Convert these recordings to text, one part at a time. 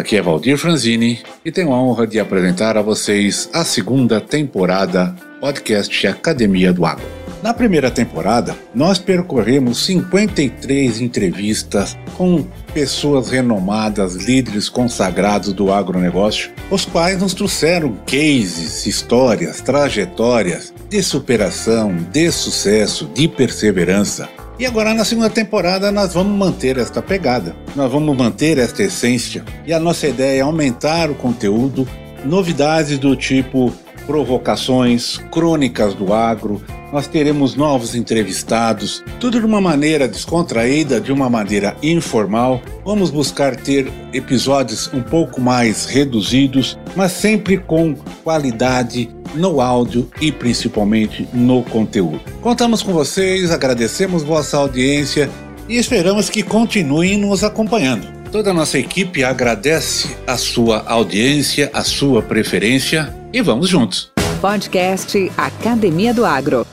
Aqui é Valdir Franzini e tenho a honra de apresentar a vocês a segunda temporada podcast Academia do Agro. Na primeira temporada, nós percorremos 53 entrevistas com pessoas renomadas, líderes consagrados do agronegócio, os quais nos trouxeram cases, histórias, trajetórias de superação, de sucesso, de perseverança, e agora na segunda temporada nós vamos manter esta pegada, nós vamos manter esta essência. E a nossa ideia é aumentar o conteúdo, novidades do tipo provocações, crônicas do agro, nós teremos novos entrevistados, tudo de uma maneira descontraída, de uma maneira informal. Vamos buscar ter episódios um pouco mais reduzidos, mas sempre com qualidade no áudio e principalmente no conteúdo. Contamos com vocês, agradecemos vossa audiência e esperamos que continuem nos acompanhando. Toda a nossa equipe agradece a sua audiência, a sua preferência e vamos juntos. Podcast Academia do Agro.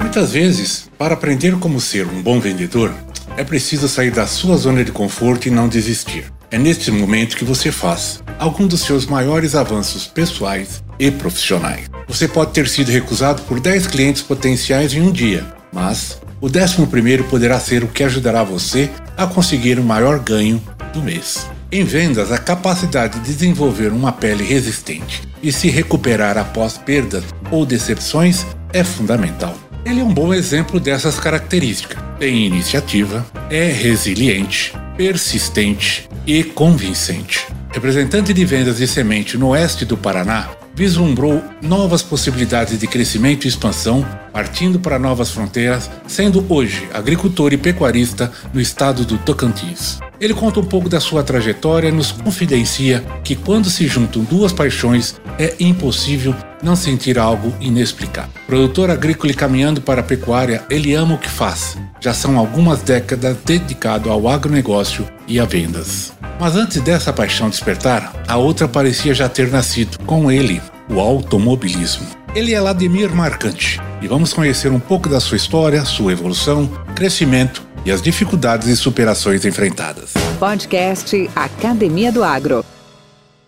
Muitas vezes, para aprender como ser um bom vendedor, é preciso sair da sua zona de conforto e não desistir. É neste momento que você faz algum dos seus maiores avanços pessoais e profissionais. Você pode ter sido recusado por 10 clientes potenciais em um dia, mas o décimo primeiro poderá ser o que ajudará você a conseguir o maior ganho do mês. Em vendas, a capacidade de desenvolver uma pele resistente e se recuperar após perdas ou decepções é fundamental. Ele é um bom exemplo dessas características. Tem iniciativa, é resiliente, persistente e convincente. Representante de vendas de semente no oeste do Paraná, vislumbrou novas possibilidades de crescimento e expansão, partindo para novas fronteiras, sendo hoje agricultor e pecuarista no estado do Tocantins. Ele conta um pouco da sua trajetória e nos confidencia que quando se juntam duas paixões, é impossível não sentir algo inexplicável. Produtor agrícola e caminhando para a pecuária, ele ama o que faz. Já são algumas décadas dedicado ao agronegócio e a vendas. Mas antes dessa paixão despertar, a outra parecia já ter nascido, com ele, o automobilismo. Ele é Ladimir Marcante e vamos conhecer um pouco da sua história, sua evolução, crescimento e as dificuldades e superações enfrentadas. Podcast Academia do Agro.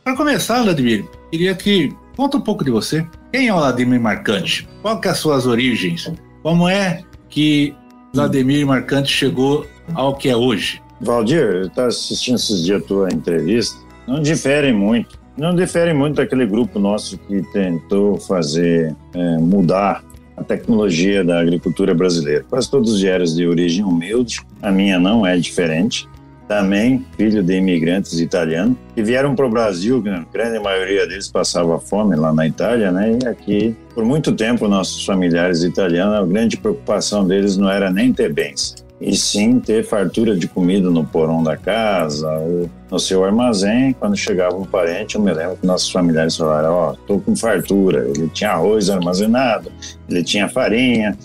Para começar, Vladimir, queria que conta um pouco de você. Quem é o Vladimir Marcante? Qual que é as suas origens? Como é que Vladimir Marcante chegou ao que é hoje? Valdir, eu estava assistindo esses dias a tua entrevista. Não difere muito. Não difere muito daquele grupo nosso que tentou fazer é, mudar a tecnologia da agricultura brasileira. Quase todos vieram de origem humilde, a minha não é diferente. Também filho de imigrantes italianos que vieram para o Brasil, a grande maioria deles passava fome lá na Itália, né? E aqui, por muito tempo, nossos familiares italianos, a grande preocupação deles não era nem ter bens, e sim ter fartura de comida no porão da casa ou no seu armazém. Quando chegava um parente, eu me lembro que nossos familiares falaram: Ó, oh, tô com fartura. Ele tinha arroz armazenado, ele tinha farinha.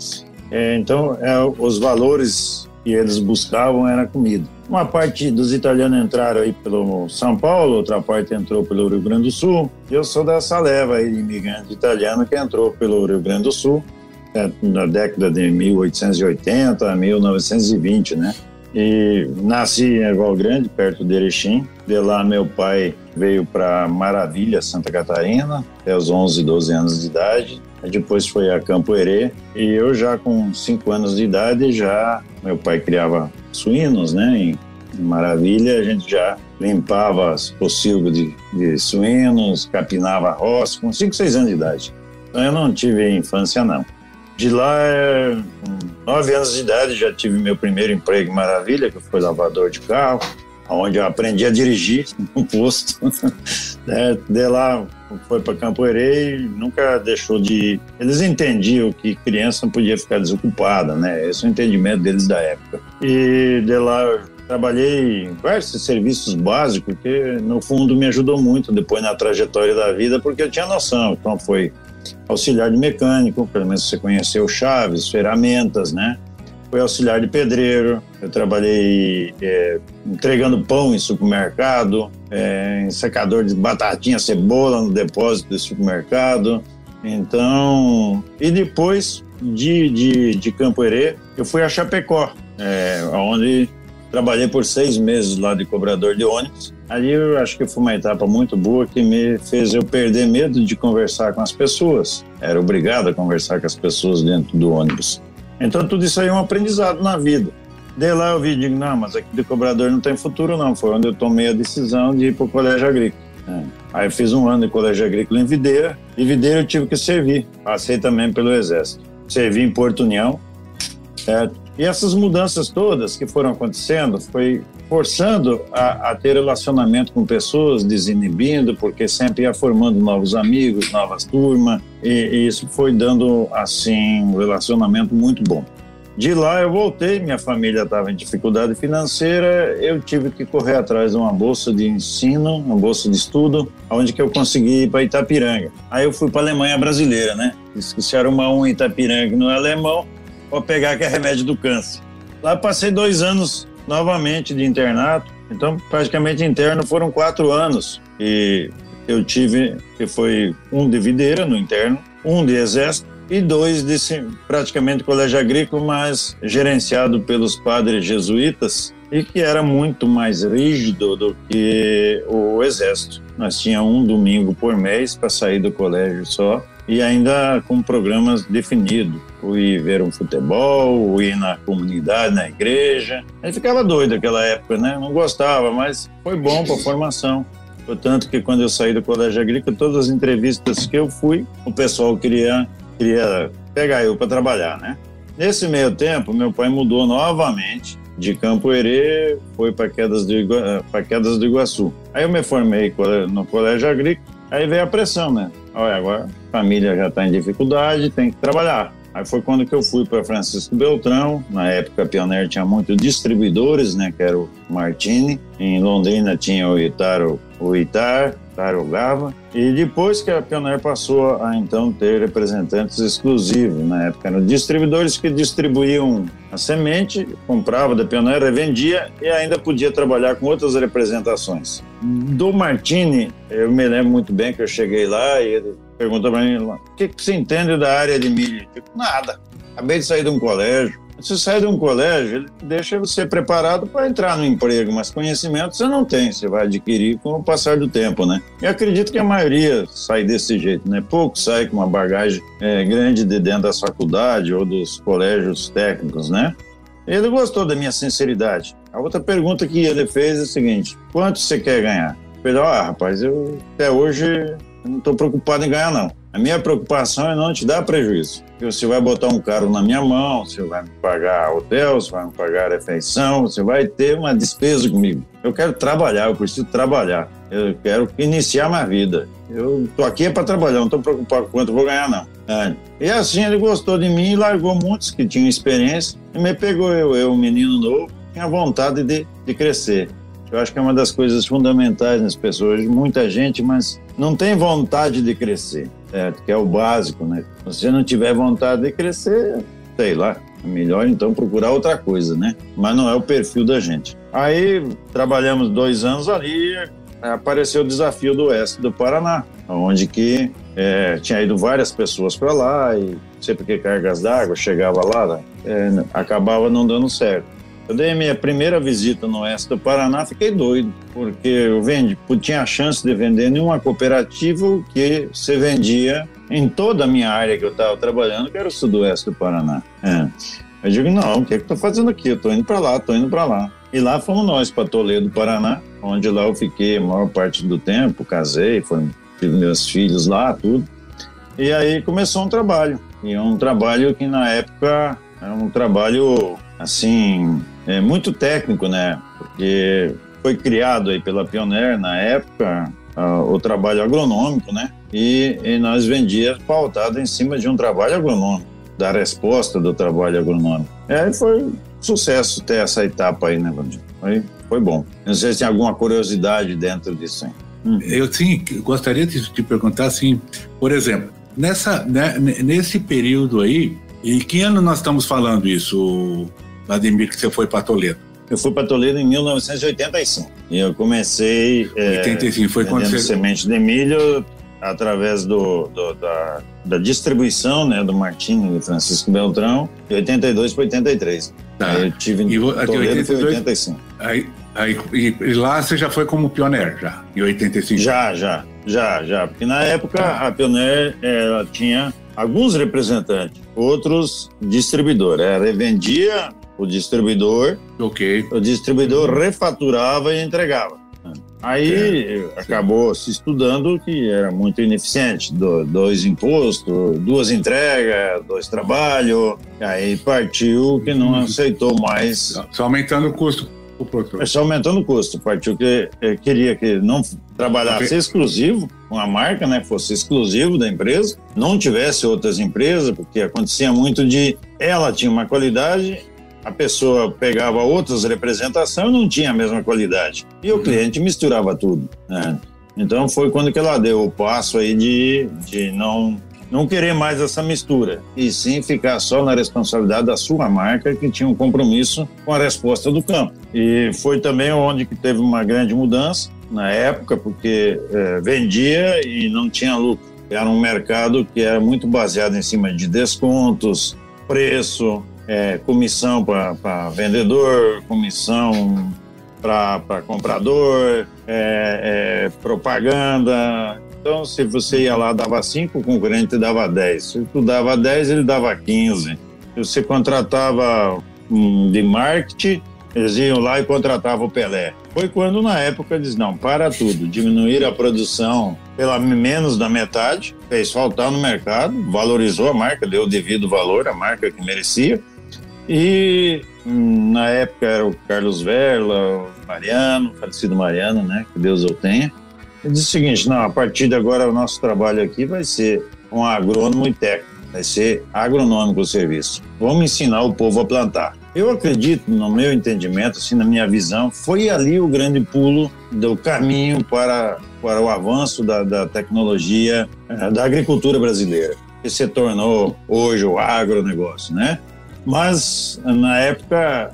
É, então, é, os valores que eles buscavam era comida. Uma parte dos italianos entraram aí pelo São Paulo, outra parte entrou pelo Rio Grande do Sul. Eu sou dessa leva aí de imigrante italiano que entrou pelo Rio Grande do Sul na década de 1880 a 1920, né? E nasci em Erval Grande, perto de Erechim. De lá, meu pai veio para Maravilha, Santa Catarina, até os 11, 12 anos de idade. Depois foi a Campo Herê. E eu já com 5 anos de idade, já meu pai criava suínos, né? Em, Maravilha, a gente já limpava as pocilgas de, de suínos, capinava roça, com 5, 6 anos de idade. Então eu não tive infância, não. De lá, com nove anos de idade, já tive meu primeiro emprego em Maravilha, que foi lavador de carro, onde eu aprendi a dirigir no posto. É, de lá, foi para Campo Herê e nunca deixou de. Eles entendiam que criança não podia ficar desocupada, né? Esse é o entendimento deles da época. E de lá trabalhei em vários serviços básicos que no fundo me ajudou muito depois na trajetória da vida porque eu tinha noção. Então foi auxiliar de mecânico pelo menos você conheceu chaves ferramentas né? Foi auxiliar de pedreiro, eu trabalhei é, entregando pão em supermercado, é, em secador de batatinha, cebola no depósito do supermercado. Então, e depois de, de, de Campo Herê, eu fui a Chapecó, é, onde trabalhei por seis meses lá de cobrador de ônibus. Ali eu acho que foi uma etapa muito boa que me fez eu perder medo de conversar com as pessoas. Era obrigado a conversar com as pessoas dentro do ônibus. Então tudo isso aí é um aprendizado na vida. De lá eu vi, digo, não, mas aqui de cobrador não tem futuro não. Foi onde eu tomei a decisão de ir para o colégio agrícola. É. Aí eu fiz um ano de colégio agrícola em Videira, e Videira eu tive que servir. Passei também pelo exército. Servi em Porto União, certo? E essas mudanças todas que foram acontecendo foi forçando a, a, ter relacionamento com pessoas, desinibindo, porque sempre ia formando novos amigos, novas turmas, e, e isso foi dando, assim, um relacionamento muito bom. De lá eu voltei, minha família estava em dificuldade financeira, eu tive que correr atrás de uma bolsa de ensino, uma bolsa de estudo, onde que eu consegui ir para Itapiranga. Aí eu fui para a Alemanha brasileira, né? Disse que se arrumar um Itapiranga no alemão, vou pegar que é remédio do câncer. Lá passei dois anos novamente de internato, então praticamente interno foram quatro anos e eu tive que foi um de videira no interno, um de exército e dois de praticamente colégio agrícola, mas gerenciado pelos padres jesuítas e que era muito mais rígido do que o exército. Nós tínhamos um domingo por mês para sair do colégio só e ainda com programas definidos. Ir ver um futebol, ir na comunidade, na igreja. Aí ficava doido naquela época, né? Não gostava, mas foi bom para a formação. Portanto, que quando eu saí do colégio agrícola, todas as entrevistas que eu fui, o pessoal queria, queria pegar eu para trabalhar, né? Nesse meio tempo, meu pai mudou novamente de Campo Herê, foi para Quedas, do Quedas do Iguaçu. Aí eu me formei no colégio agrícola, aí veio a pressão, né? Olha, agora a família já está em dificuldade, tem que trabalhar. Aí foi quando que eu fui para Francisco Beltrão. Na época, a Pioneer tinha muitos distribuidores, né? Que era o Martini. Em Londrina tinha o Itaro, o Itar, Tarogava. E depois que a Pioneer passou a então ter representantes exclusivos, na época eram distribuidores que distribuíam a semente, comprava da Pioneer, revendia e ainda podia trabalhar com outras representações. Do Martini, eu me lembro muito bem que eu cheguei lá e ele perguntou para mim: o que, que você entende da área de milho? Eu digo, nada. Acabei de sair de um colégio você sai de um colégio, ele deixa você preparado para entrar no emprego, mas conhecimento você não tem, você vai adquirir com o passar do tempo, né? E acredito que a maioria sai desse jeito, né? Pouco sai com uma bagagem é, grande de dentro da faculdade ou dos colégios técnicos, né? Ele gostou da minha sinceridade. A outra pergunta que ele fez é a seguinte: quanto você quer ganhar? Eu falei, ah, rapaz, eu até hoje não estou preocupado em ganhar, não. A minha preocupação é não te dar prejuízo. Você vai botar um carro na minha mão, você vai me pagar hotel, você vai me pagar refeição, você vai ter uma despesa comigo. Eu quero trabalhar, eu preciso trabalhar. Eu quero iniciar minha vida. Eu tô aqui é para trabalhar, não estou preocupado com quanto eu vou ganhar, não. É. E assim ele gostou de mim e largou muitos que tinham experiência e me pegou eu, eu, um menino novo, tinha vontade de, de crescer. Eu acho que é uma das coisas fundamentais nas pessoas. Muita gente, mas não tem vontade de crescer certo? Que é o básico, né? Se você não tiver vontade de crescer, sei lá, é melhor então procurar outra coisa, né? Mas não é o perfil da gente. Aí trabalhamos dois anos ali, apareceu o desafio do oeste do Paraná, onde que é, tinha ido várias pessoas para lá e sempre que cargas d'água chegava lá, é, acabava não dando certo. Dei minha primeira visita no oeste do Paraná, fiquei doido, porque eu vendi, tinha a chance de vender em uma cooperativa que se vendia em toda a minha área que eu estava trabalhando, que era o sudoeste do Paraná. É. Eu digo, não, o que é que estou fazendo aqui? Eu estou indo para lá, estou indo para lá. E lá fomos nós para Toledo, Paraná, onde lá eu fiquei a maior parte do tempo, casei, foi, tive meus filhos lá, tudo. E aí começou um trabalho. E um trabalho que na época era um trabalho assim é muito técnico, né? Porque foi criado aí pela Pioneer na época o trabalho agronômico, né? e, e nós vendíamos pautado em cima de um trabalho agronômico, da resposta do trabalho agronômico. É, foi sucesso ter essa etapa aí, né, Vandir? Foi, foi bom. Não sei se tem alguma curiosidade dentro disso. Hein? Hum. Eu sim, gostaria de te perguntar assim, por exemplo, nessa, né, nesse período aí, em que ano nós estamos falando isso, Vladimir, que você foi para Toledo? Eu fui para Toledo em 1985 e eu comecei 85 é, foi quando você... semente de milho através do, do da, da, distribuição né, do Martinho e Francisco Beltrão de 82 para 83. Tá. Aí eu tive em e, Toledo 82, foi 85. Aí, aí, e, e, lá você já foi como pioneiro já, em 85? Já, já, já, já. Porque na época tá. a Pioneer ela tinha alguns representantes, outros distribuidores. Ela revendia o distribuidor. Ok. O distribuidor refaturava e entregava. Aí é. acabou se estudando que era muito ineficiente. Do, dois impostos, duas entregas, dois trabalhos. Aí partiu que não uhum. aceitou mais. Só aumentando o custo o produtor. Só aumentando o custo. Partiu que eh, queria que não trabalhasse okay. exclusivo com a marca, né? Fosse exclusivo da empresa, não tivesse outras empresas, porque acontecia muito de ela tinha uma qualidade a pessoa pegava outras representações e não tinha a mesma qualidade. E o uhum. cliente misturava tudo. Né? Então foi quando que ela deu o passo aí de, de não, não querer mais essa mistura, e sim ficar só na responsabilidade da sua marca, que tinha um compromisso com a resposta do campo. E foi também onde que teve uma grande mudança na época, porque é, vendia e não tinha lucro. Era um mercado que era muito baseado em cima de descontos, preço, é, comissão para vendedor, comissão para comprador, é, propaganda. Então, se você ia lá, dava 5, o concorrente dava 10. Se tu dava 10, ele dava 15. Se você contratava de marketing, eles iam lá e contratavam o Pelé. Foi quando, na época, eles não, para tudo, diminuir a produção pela menos da metade, fez faltar no mercado, valorizou a marca, deu o devido valor à marca que merecia, e na época era o Carlos Verla, o Mariano, falecido Mariano, né? Que Deus o tenha. Ele disse o seguinte: não, a partir de agora o nosso trabalho aqui vai ser com agrônomo e técnico, vai ser agronômico o serviço. Vamos ensinar o povo a plantar. Eu acredito, no meu entendimento, assim, na minha visão, foi ali o grande pulo do caminho para, para o avanço da, da tecnologia eh, da agricultura brasileira, que se tornou hoje o agronegócio, né? Mas na época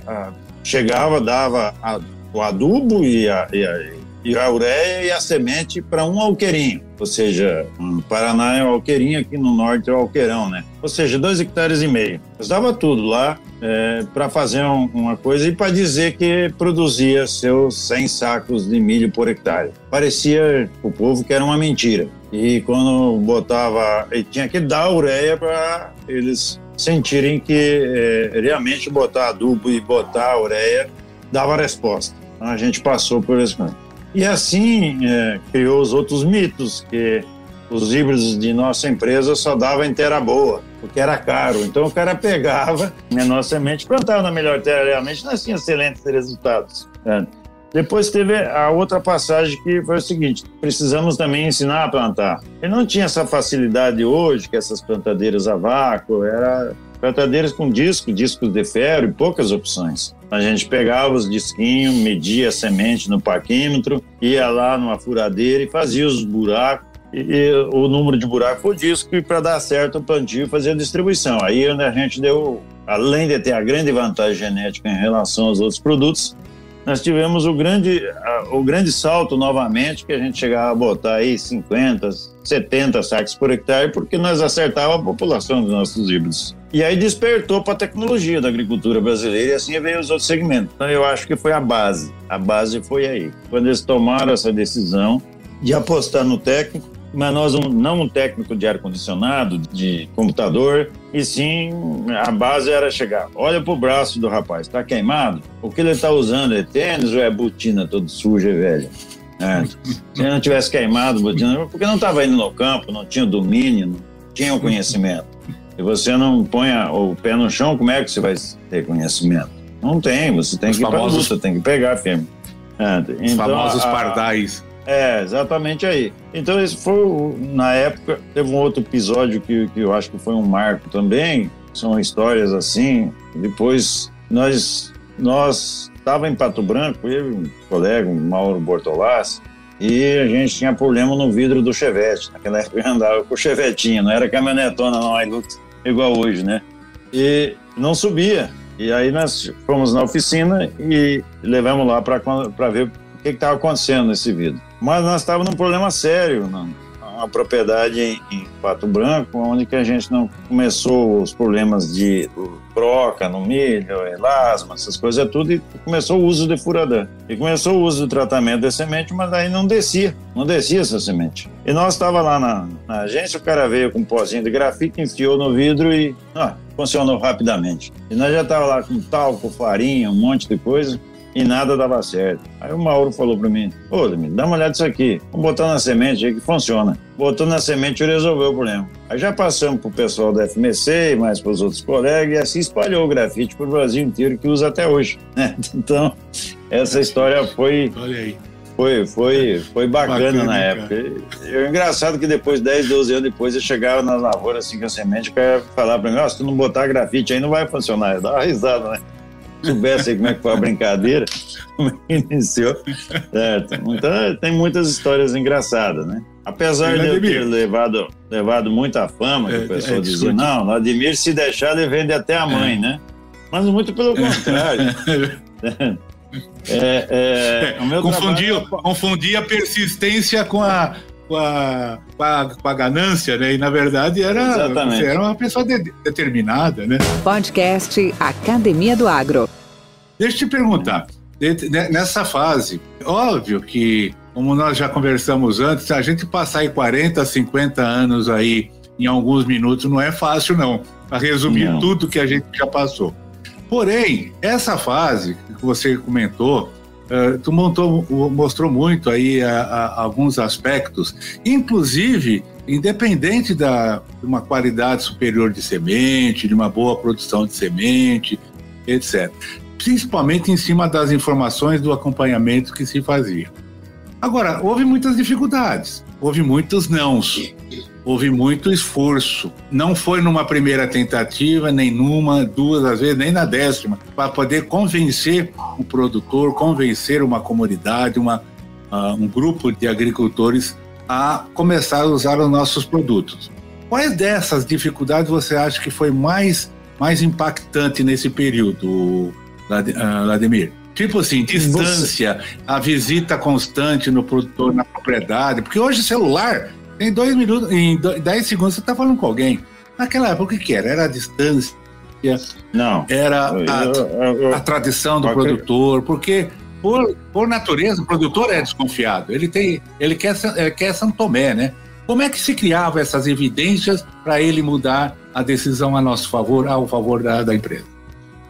chegava, dava a, o adubo e a, e a, e a ureia e a semente para um alqueirinho. Ou seja, no Paraná é o alqueirinho, aqui no norte é o alqueirão, né? Ou seja, dois hectares e meio. Eu dava tudo lá é, para fazer um, uma coisa e para dizer que produzia seus 100 sacos de milho por hectare. Parecia o povo que era uma mentira. E quando botava, e tinha que dar ureia para eles sentirem que é, realmente botar adubo e botar ureia dava resposta. Então, a gente passou por esse caminho. E assim é, criou os outros mitos, que os híbridos de nossa empresa só davam em terra boa, porque era caro. Então o cara pegava menor semente, plantava na melhor terra, realmente nós tínhamos excelentes resultados. Né? Depois teve a outra passagem que foi o seguinte: precisamos também ensinar a plantar. E não tinha essa facilidade hoje, que essas plantadeiras a vácuo, era plantadeiras com disco, discos de ferro e poucas opções. A gente pegava os disquinhos, media a semente no paquímetro, ia lá numa furadeira e fazia os buracos e, e, o número de buracos por disco e para dar certo o plantio fazer a distribuição. Aí onde a gente deu, além de ter a grande vantagem genética em relação aos outros produtos, nós tivemos o grande, o grande salto novamente, que a gente chegava a botar aí 50, 70 saques por hectare, porque nós acertava a população dos nossos híbridos. E aí despertou para a tecnologia da agricultura brasileira e assim veio os outros segmentos. Então eu acho que foi a base. A base foi aí. Quando eles tomaram essa decisão de apostar no técnico, mas nós não um técnico de ar-condicionado, de computador, e sim a base era chegar, olha pro braço do rapaz, está queimado? O que ele está usando é tênis ou é botina toda suja e velha? É. Se ele não tivesse queimado, botina, porque não estava indo no campo, não tinha domínio, não tinha o conhecimento. Se você não põe o pé no chão, como é que você vai ter conhecimento? Não tem, você tem Os que ir famosos... luta, tem que pegar firme. É, então, Os famosos pardais. É, exatamente aí. Então, esse foi, na época, teve um outro episódio que, que eu acho que foi um marco também, são histórias assim. Depois, nós nós estava em Pato Branco, eu e um colega, o Mauro Bortolassi, e a gente tinha problema no vidro do Chevette. Naquela época eu andava com o Chevetinho, não era caminhonetona, não, Hilux, igual hoje, né? E não subia. E aí nós fomos na oficina e levamos lá para ver o que estava acontecendo nesse vidro. Mas nós estávamos num problema sério, não uma propriedade em, em Pato Branco, onde que a gente não começou os problemas de broca no milho, elasma, essas coisas tudo, e começou o uso de furadã. E começou o uso do tratamento de semente, mas aí não descia, não descia essa semente. E nós estava lá na, na, agência, o cara veio com um pozinho de grafite, enfiou no vidro e funcionou rapidamente. E nós já estava lá com talco, farinha, um monte de coisa e nada dava certo. Aí o Mauro falou para mim: Ô, Demir, dá uma olhada nisso aqui. Vamos botar na semente aí que funciona. Botou na semente e resolveu o problema. Aí já passamos pro pessoal da FMC, mais para os outros colegas, e assim espalhou o grafite pro Brasil inteiro, que usa até hoje. Né? Então, essa história foi. Olha aí. Foi, foi, foi bacana, bacana na época. E, é engraçado que depois, 10, 12 anos depois, eu chegava nas lavouras assim com a semente, o cara ia falar para mim: se tu não botar grafite aí não vai funcionar. Eu dava uma risada, né? Soubesse como é que foi a brincadeira, como é que iniciou. Certo. Então, tem muitas histórias engraçadas, né? Apesar de eu ter levado, levado muita fama, que o é, pessoal é, dizia, não, Vladimir, se deixar, ele vende até a mãe, é. né? Mas muito pelo contrário. É, é, é confundia, trabalho... confundia a persistência com a, com a, com a, com a, ganância, né? E na verdade era, você era uma pessoa de, determinada, né? Podcast Academia do Agro. Deixa eu te perguntar, nessa fase, óbvio que, como nós já conversamos antes, a gente passar aí 40, 50 anos aí em alguns minutos não é fácil, não, para resumir não. tudo que a gente já passou. Porém, essa fase que você comentou, uh, tu montou, mostrou muito aí a, a, alguns aspectos, inclusive independente da, de uma qualidade superior de semente, de uma boa produção de semente, etc principalmente em cima das informações do acompanhamento que se fazia. Agora, houve muitas dificuldades, houve muitos nãos, houve muito esforço. Não foi numa primeira tentativa, nem numa, duas, às vezes, nem na décima, para poder convencer o produtor, convencer uma comunidade, uma, uh, um grupo de agricultores a começar a usar os nossos produtos. Quais dessas dificuldades você acha que foi mais, mais impactante nesse período, Vladimir? Tipo assim, distância, a visita constante no produtor, na propriedade. Porque hoje celular, em dois minutos, em dez segundos você está falando com alguém. Naquela época, o que, que era? Era a distância. Não. Era a, eu, eu, a tradição do produtor, porque por, por natureza o produtor é desconfiado. Ele tem, ele quer, ele quer São Tomé, né? Como é que se criavam essas evidências para ele mudar a decisão a nosso favor, ao favor da, da empresa?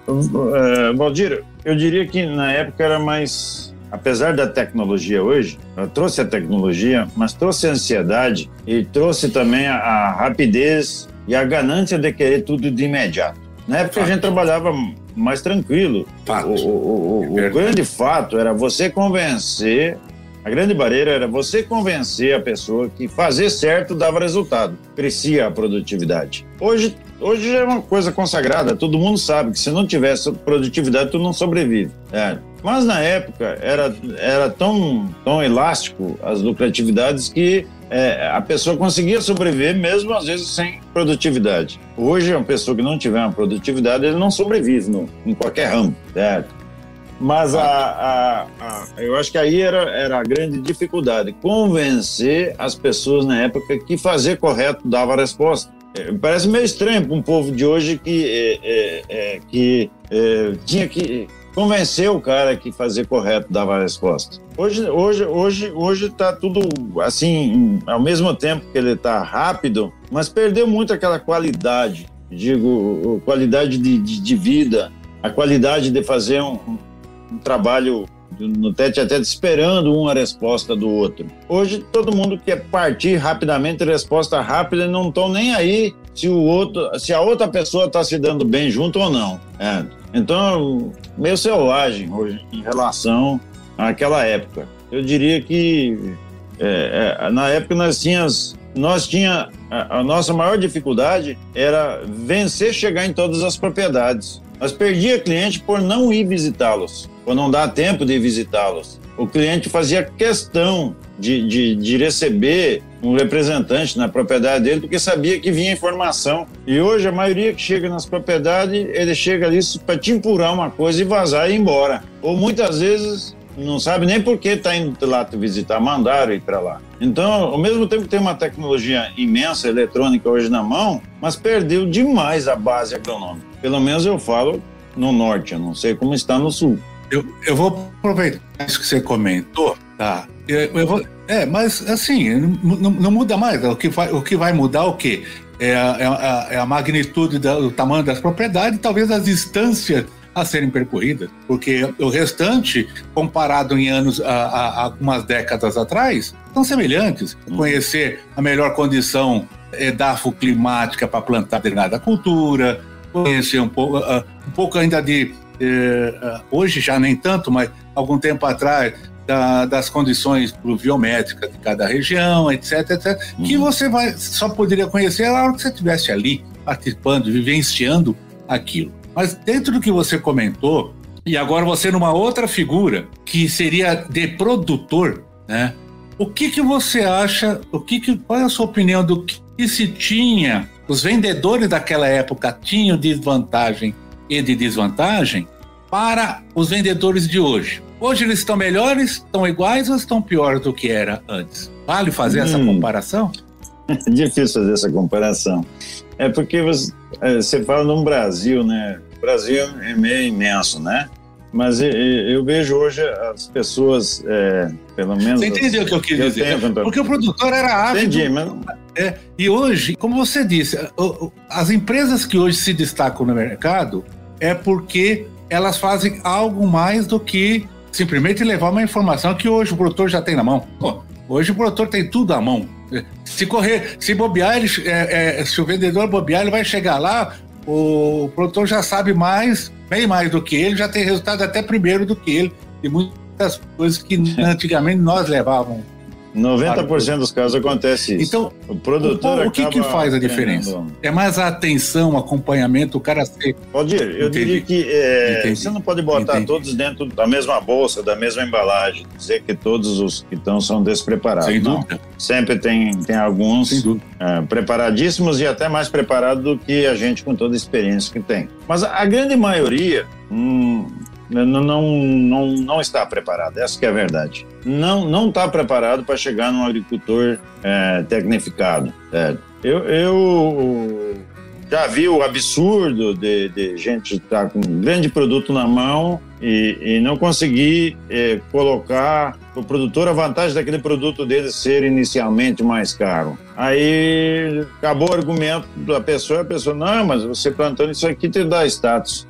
Uh, Valdir, eu diria que na época era mais. Apesar da tecnologia hoje, trouxe a tecnologia, mas trouxe a ansiedade e trouxe também a, a rapidez e a ganância de querer tudo de imediato. Na época fato. a gente trabalhava mais tranquilo. Fato. O, o, o, é o grande fato era você convencer a grande barreira era você convencer a pessoa que fazer certo dava resultado, crescia a produtividade. Hoje, hoje é uma coisa consagrada, todo mundo sabe que se não tivesse produtividade, tu não sobrevive. É. Mas na época era, era tão, tão elástico as lucratividades que é, a pessoa conseguia sobreviver mesmo às vezes sem produtividade. Hoje, uma pessoa que não tiver uma produtividade, ele não sobrevive no, em qualquer ramo, certo? Mas a, a, a, eu acho que aí era, era a grande dificuldade, convencer as pessoas na época que fazer correto dava a resposta. É, parece meio estranho para um povo de hoje que, é, é, é que é, tinha que convencer o cara que fazer correto dava a resposta. Hoje, hoje, hoje, hoje está tudo assim, ao mesmo tempo que ele está rápido, mas perdeu muito aquela qualidade, digo, qualidade de, de, de vida, a qualidade de fazer um, um trabalho no tete a tete esperando uma resposta do outro. Hoje todo mundo quer partir rapidamente, resposta rápida, e não estão nem aí se o outro, se a outra pessoa está se dando bem junto ou não. É. Então, meio selvagem hoje em relação àquela época. Eu diria que é, é, na época nós tínhamos nós tinha a, a, nossa maior dificuldade era vencer chegar em todas as propriedades. Nós perdia cliente por não ir visitá-los, por não dar tempo de visitá-los. O cliente fazia questão de, de, de, receber um representante na propriedade dele porque sabia que vinha informação. E hoje a maioria que chega nas propriedades, ele chega ali para te empurrar uma coisa e vazar e ir embora. Ou muitas vezes não sabe nem por que está indo lá te visitar, mandaram ir para lá. Então, ao mesmo tempo que tem uma tecnologia imensa, eletrônica hoje na mão, mas perdeu demais a base agronômica. Pelo menos eu falo no norte, eu não sei como está no sul. Eu, eu vou aproveitar isso que você comentou, tá? Eu, eu vou, é, mas assim, não, não, muda mais. O que vai, o que vai mudar o quê? É a, é a, é a magnitude do tamanho das propriedades, talvez as distâncias a serem percorridas, porque o restante, comparado em anos, a, a, algumas décadas atrás, são semelhantes. Uhum. Conhecer a melhor condição edafoclimática para plantar determinada cultura, conhecer um pouco, uh, um pouco ainda de, uh, hoje já nem tanto, mas algum tempo atrás, da, das condições pluviométricas de cada região, etc, etc, uhum. que você vai, só poderia conhecer na hora que você estivesse ali, participando, vivenciando aquilo. Mas dentro do que você comentou, e agora você numa outra figura, que seria de produtor, né? O que, que você acha, o que, que qual é a sua opinião do que se tinha, os vendedores daquela época tinham de vantagem e de desvantagem para os vendedores de hoje? Hoje eles estão melhores, estão iguais ou estão piores do que era antes? Vale fazer hum. essa comparação? É difícil fazer essa comparação. É porque você, é, você fala no Brasil, né? O Brasil é meio imenso, né? Mas eu, eu vejo hoje as pessoas, é, pelo menos. Você entendeu o que eu quis dizer? Tempo, então... Porque o produtor era ávido. Entendi, mas. É, e hoje, como você disse, as empresas que hoje se destacam no mercado é porque elas fazem algo mais do que simplesmente levar uma informação que hoje o produtor já tem na mão. Pô, hoje o produtor tem tudo à mão. Se correr, se bobear, ele, é, é, se o vendedor bobear, ele vai chegar lá, o produtor já sabe mais, bem mais do que ele, já tem resultado até primeiro do que ele, e muitas coisas que antigamente nós levávamos 90% dos casos acontece isso. Então, o produtor o, o que, que faz a diferença? É mais a atenção, o acompanhamento, o cara ser. Pode ir. Eu Entendi. diria que é, você não pode botar Entendi. todos dentro da mesma bolsa, da mesma embalagem, dizer que todos os que estão são despreparados. Sem dúvida. Não. Sempre tem, tem alguns é, preparadíssimos e até mais preparados do que a gente com toda a experiência que tem. Mas a grande maioria. Hum, não, não, não, não está preparado, essa é a verdade. Não não está preparado para chegar num agricultor é, tecnificado. É. Eu, eu já vi o absurdo de, de gente estar tá com um grande produto na mão e, e não conseguir é, colocar o produtor a vantagem daquele produto dele ser inicialmente mais caro. Aí acabou o argumento da pessoa, a pessoa, não, mas você plantando isso aqui te dá status.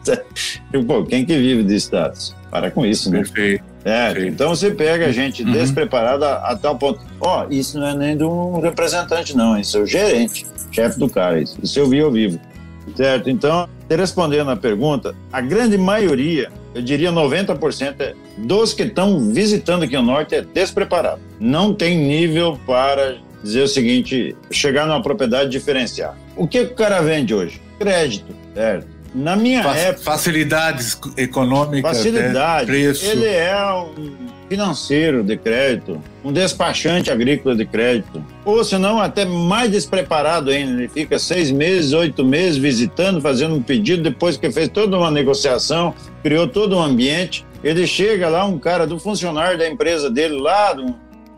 Pô, quem que vive de status? Para com isso, né? Perfeito. É, então você pega a gente uhum. despreparada a, a tal ponto. Ó, oh, isso não é nem de um representante, não, isso é o gerente, chefe do cara, isso, eu vi ao vivo. Certo? Então, respondendo a pergunta, a grande maioria, eu diria 90% é, dos que estão visitando aqui o Norte é despreparado. Não tem nível para dizer o seguinte, chegar numa propriedade diferenciada. O que o cara vende hoje? Crédito, certo? Na minha época... Facilidades econômicas, facilidade, né? preço. Ele é um financeiro de crédito, um despachante agrícola de crédito, ou senão até mais despreparado ainda, ele fica seis meses, oito meses visitando, fazendo um pedido, depois que fez toda uma negociação, criou todo um ambiente, ele chega lá, um cara do funcionário da empresa dele lá,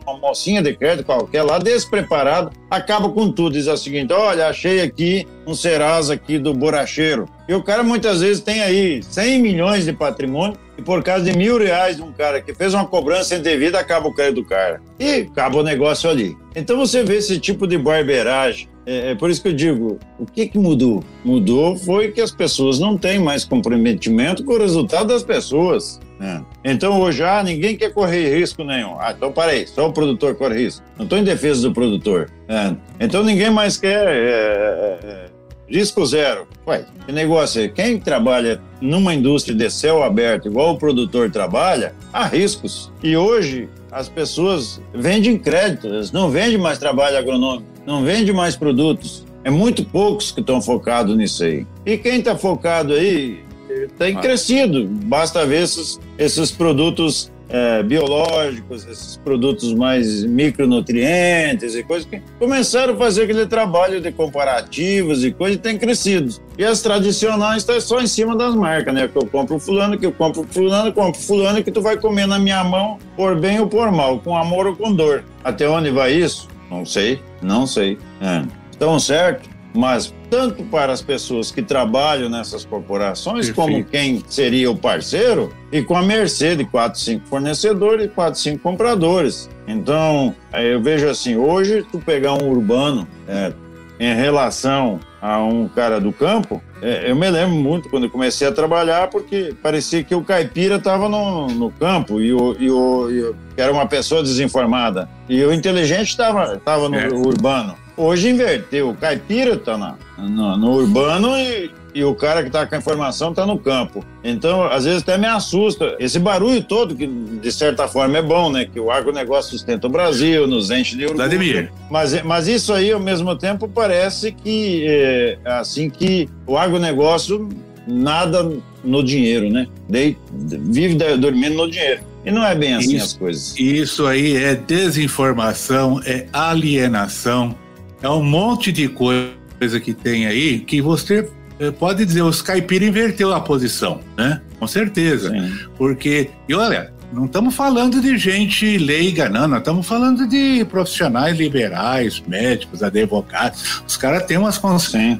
uma mocinha de crédito qualquer lá, despreparado, acaba com tudo. Diz o seguinte: olha, achei aqui um Serasa aqui do Boracheiro. E o cara muitas vezes tem aí 100 milhões de patrimônio e por causa de mil reais de um cara que fez uma cobrança indevida, acaba o crédito do cara. E acaba o negócio ali. Então você vê esse tipo de barbeiragem. É, é por isso que eu digo, o que, que mudou? Mudou foi que as pessoas não têm mais comprometimento com o resultado das pessoas. É. Então hoje, ah, ninguém quer correr risco nenhum. Ah, então parei, só o produtor corre risco. Não estou em defesa do produtor. É. Então ninguém mais quer é, é, é, risco zero. Ué, que negócio é? Quem trabalha numa indústria de céu aberto, igual o produtor trabalha, há riscos. E hoje as pessoas vendem crédito, não vendem mais trabalho agronômico, não vendem mais produtos. É muito poucos que estão focados nisso aí. E quem está focado aí tem ah. crescido. Basta ver esses, esses produtos é, biológicos, esses produtos mais micronutrientes e coisas que começaram a fazer aquele trabalho de comparativos e coisas e tem crescido. E as tradicionais estão só em cima das marcas, né? Que eu compro fulano, que eu compro fulano, compro fulano, que tu vai comer na minha mão por bem ou por mal, com amor ou com dor. Até onde vai isso? Não sei, não sei. É. Estão certo? Mas tanto para as pessoas que trabalham nessas corporações, Perfeito. como quem seria o parceiro, e com a mercê de quatro, cinco fornecedores e quatro, cinco compradores. Então, eu vejo assim, hoje tu pegar um urbano é, em relação a um cara do campo, é, eu me lembro muito quando eu comecei a trabalhar, porque parecia que o caipira estava no, no, campo e o, e, o, e o, era uma pessoa desinformada. E o inteligente estava no é. urbano. Hoje inverteu. O caipira está no, no, urbano e, e o cara que está com a informação está no campo. Então, às vezes até me assusta. Esse barulho todo, que de certa forma é bom, né? Que o agronegócio sustenta o Brasil, nos enche de orgulho. Mas, mas isso aí, ao mesmo tempo, parece que, é, assim, que o agronegócio nada no dinheiro, né? Vive dormindo no dinheiro. E não é bem assim isso, as coisas. Isso aí é desinformação, é alienação é um monte de coisa que tem aí que você eh, pode dizer, os caipira inverteu a posição, né? Com certeza. Sim. Porque, e olha, não estamos falando de gente leiga, não, nós estamos falando de profissionais liberais, médicos, advogados. Os caras têm umas,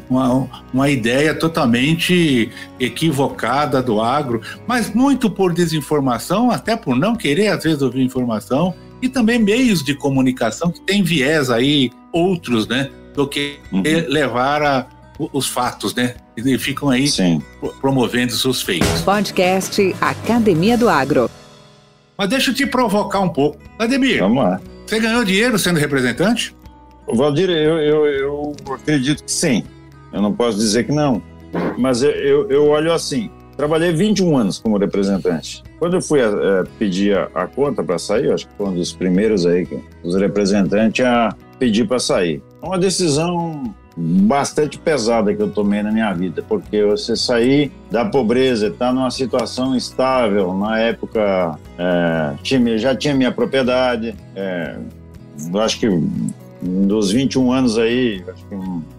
uma, uma ideia totalmente equivocada do agro, mas muito por desinformação, até por não querer, às vezes, ouvir informação, e também meios de comunicação que têm viés aí outros, né, do que uhum. levar a, os fatos, né? E ficam aí Sim. promovendo seus feitos. Podcast Academia do Agro. Mas deixa eu te provocar um pouco. Ademir, Vamos lá. Você ganhou dinheiro sendo representante? Valdir, eu, eu, eu acredito que sim. Eu não posso dizer que não. Mas eu, eu, eu olho assim: Trabalhei 21 anos como representante. Quando eu fui é, pedir a, a conta para sair, acho que foi um dos primeiros aí, os representantes a pedir para sair. É uma decisão bastante pesada que eu tomei na minha vida, porque você sair da pobreza, estar tá numa situação estável, na época é, tinha, já tinha minha propriedade, é, acho que dos 21 anos aí, acho que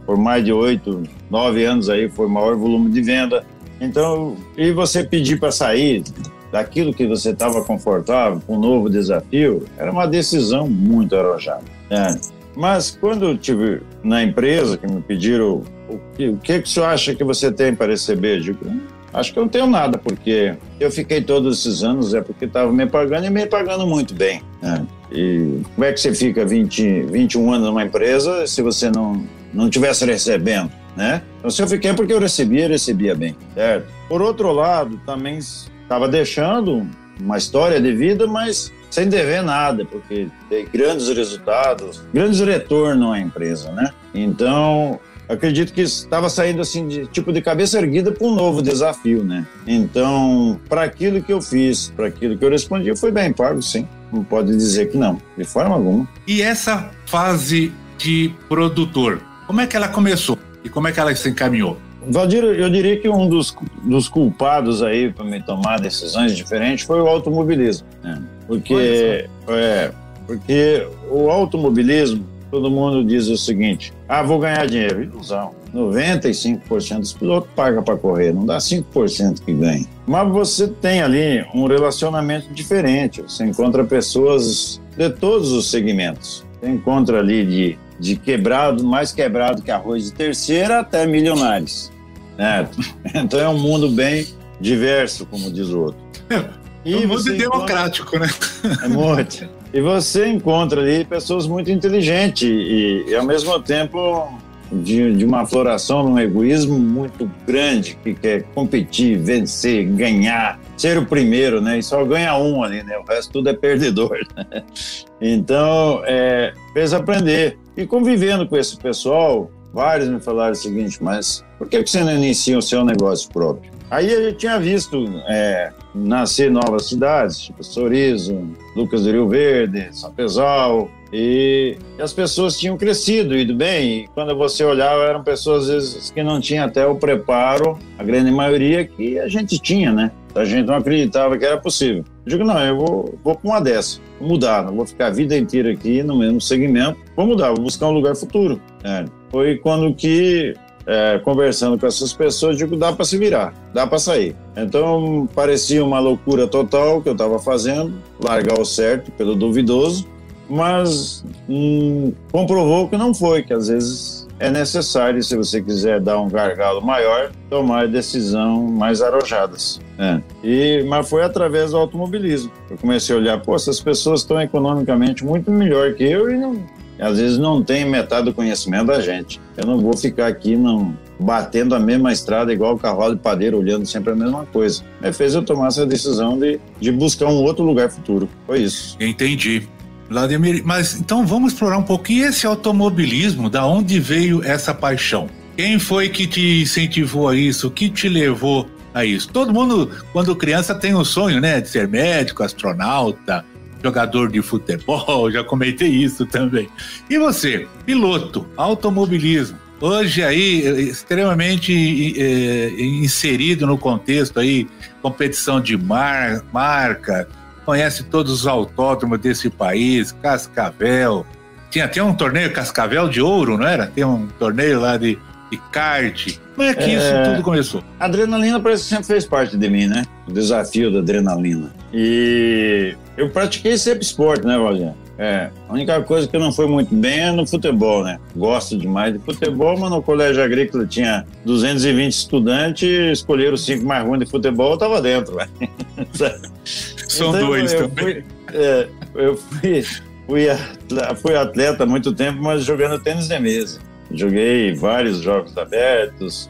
por mais de 8, 9 anos aí foi o maior volume de venda. Então, e você pedir para sair daquilo que você estava confortável, com um novo desafio, era uma decisão muito arrojada. Né? Mas quando eu tive na empresa que me pediram o que, o que, que você acha que você tem para receber, eu digo, hum, acho que eu não tenho nada, porque eu fiquei todos esses anos é porque estava me pagando e me pagando muito bem. Né? E como é que você fica 20, 21 anos numa empresa se você não não tivesse recebendo? Né? Então, se eu fiquei porque eu recebia, recebia bem, certo? Por outro lado, também estava deixando uma história de vida, mas sem dever nada, porque tem grandes resultados, grandes retornos à empresa, né? Então, acredito que estava saindo assim de tipo de cabeça erguida para um novo desafio, né? Então, para aquilo que eu fiz, para aquilo que eu respondi, foi bem pago, sim. Não pode dizer que não, de forma alguma. E essa fase de produtor, como é que ela começou? E como é que ela se encaminhou? Valdir, eu diria que um dos, dos culpados aí para me tomar decisões diferentes foi o automobilismo. Né? Porque, é, porque o automobilismo, todo mundo diz o seguinte: ah, vou ganhar dinheiro. Ilusão. 95% dos pilotos pagam para correr, não dá 5% que ganha. Mas você tem ali um relacionamento diferente, você encontra pessoas de todos os segmentos. Você encontra ali de de quebrado, mais quebrado que arroz de terceira até milionários. Né? Então é um mundo bem diverso, como diz o outro. É, e é um mundo democrático, né? É muito. E você encontra ali pessoas muito inteligentes e, e ao mesmo tempo de, de, uma floração um egoísmo muito grande que quer competir, vencer, ganhar, ser o primeiro, né? E só ganha um ali, né? O resto tudo é perdedor. Né? Então, é, fez aprender. E convivendo com esse pessoal, vários me falaram o seguinte, mas por que você não inicia o seu negócio próprio? Aí gente tinha visto é, nascer novas cidades, tipo Sorriso, Lucas do Rio Verde, São Pesal, e as pessoas tinham crescido, ido bem, e quando você olhava eram pessoas às vezes que não tinham até o preparo, a grande maioria que a gente tinha, né? A gente não acreditava que era possível. Eu digo, não, eu vou, vou para uma dessa, vou mudar, não vou ficar a vida inteira aqui no mesmo segmento, vou mudar, vou buscar um lugar futuro. É, foi quando que é, conversando com essas pessoas, digo, dá para se virar, dá para sair. Então, parecia uma loucura total que eu estava fazendo, largar o certo pelo duvidoso, mas hum, comprovou que não foi, que às vezes é necessário, se você quiser dar um gargalo maior, tomar decisão mais arrojadas. É. E, mas foi através do automobilismo. Eu comecei a olhar, pô, essas pessoas estão economicamente muito melhor que eu e não, às vezes não tem metade do conhecimento da gente. Eu não vou ficar aqui não batendo a mesma estrada igual o cavalo de padeiro, olhando sempre a mesma coisa. É, fez eu tomar essa decisão de, de buscar um outro lugar futuro. Foi isso. Entendi. Vladimir, mas então vamos explorar um pouquinho esse automobilismo, da onde veio essa paixão? Quem foi que te incentivou a isso? Que te levou a isso? Todo mundo, quando criança, tem um sonho, né, de ser médico, astronauta, jogador de futebol, já comentei isso também. E você, piloto, automobilismo, hoje aí extremamente é, inserido no contexto aí, competição de mar, marca, conhece todos os autódromos desse país, Cascavel, tinha até um torneio Cascavel de Ouro, não era? Tem um torneio lá de, de kart. Como é que é... isso tudo começou? A adrenalina parece que sempre fez parte de mim, né? O desafio da adrenalina. E eu pratiquei sempre esporte, né, Valdir? É, a única coisa que não foi muito bem é no futebol, né? Gosto demais de futebol, mas no colégio agrícola tinha 220 estudantes, escolheram os cinco mais ruins de futebol, eu tava dentro, né? São então, dois eu também. Fui, é, eu fui, fui, atleta, fui atleta há muito tempo, mas jogando tênis de mesa. Joguei vários jogos abertos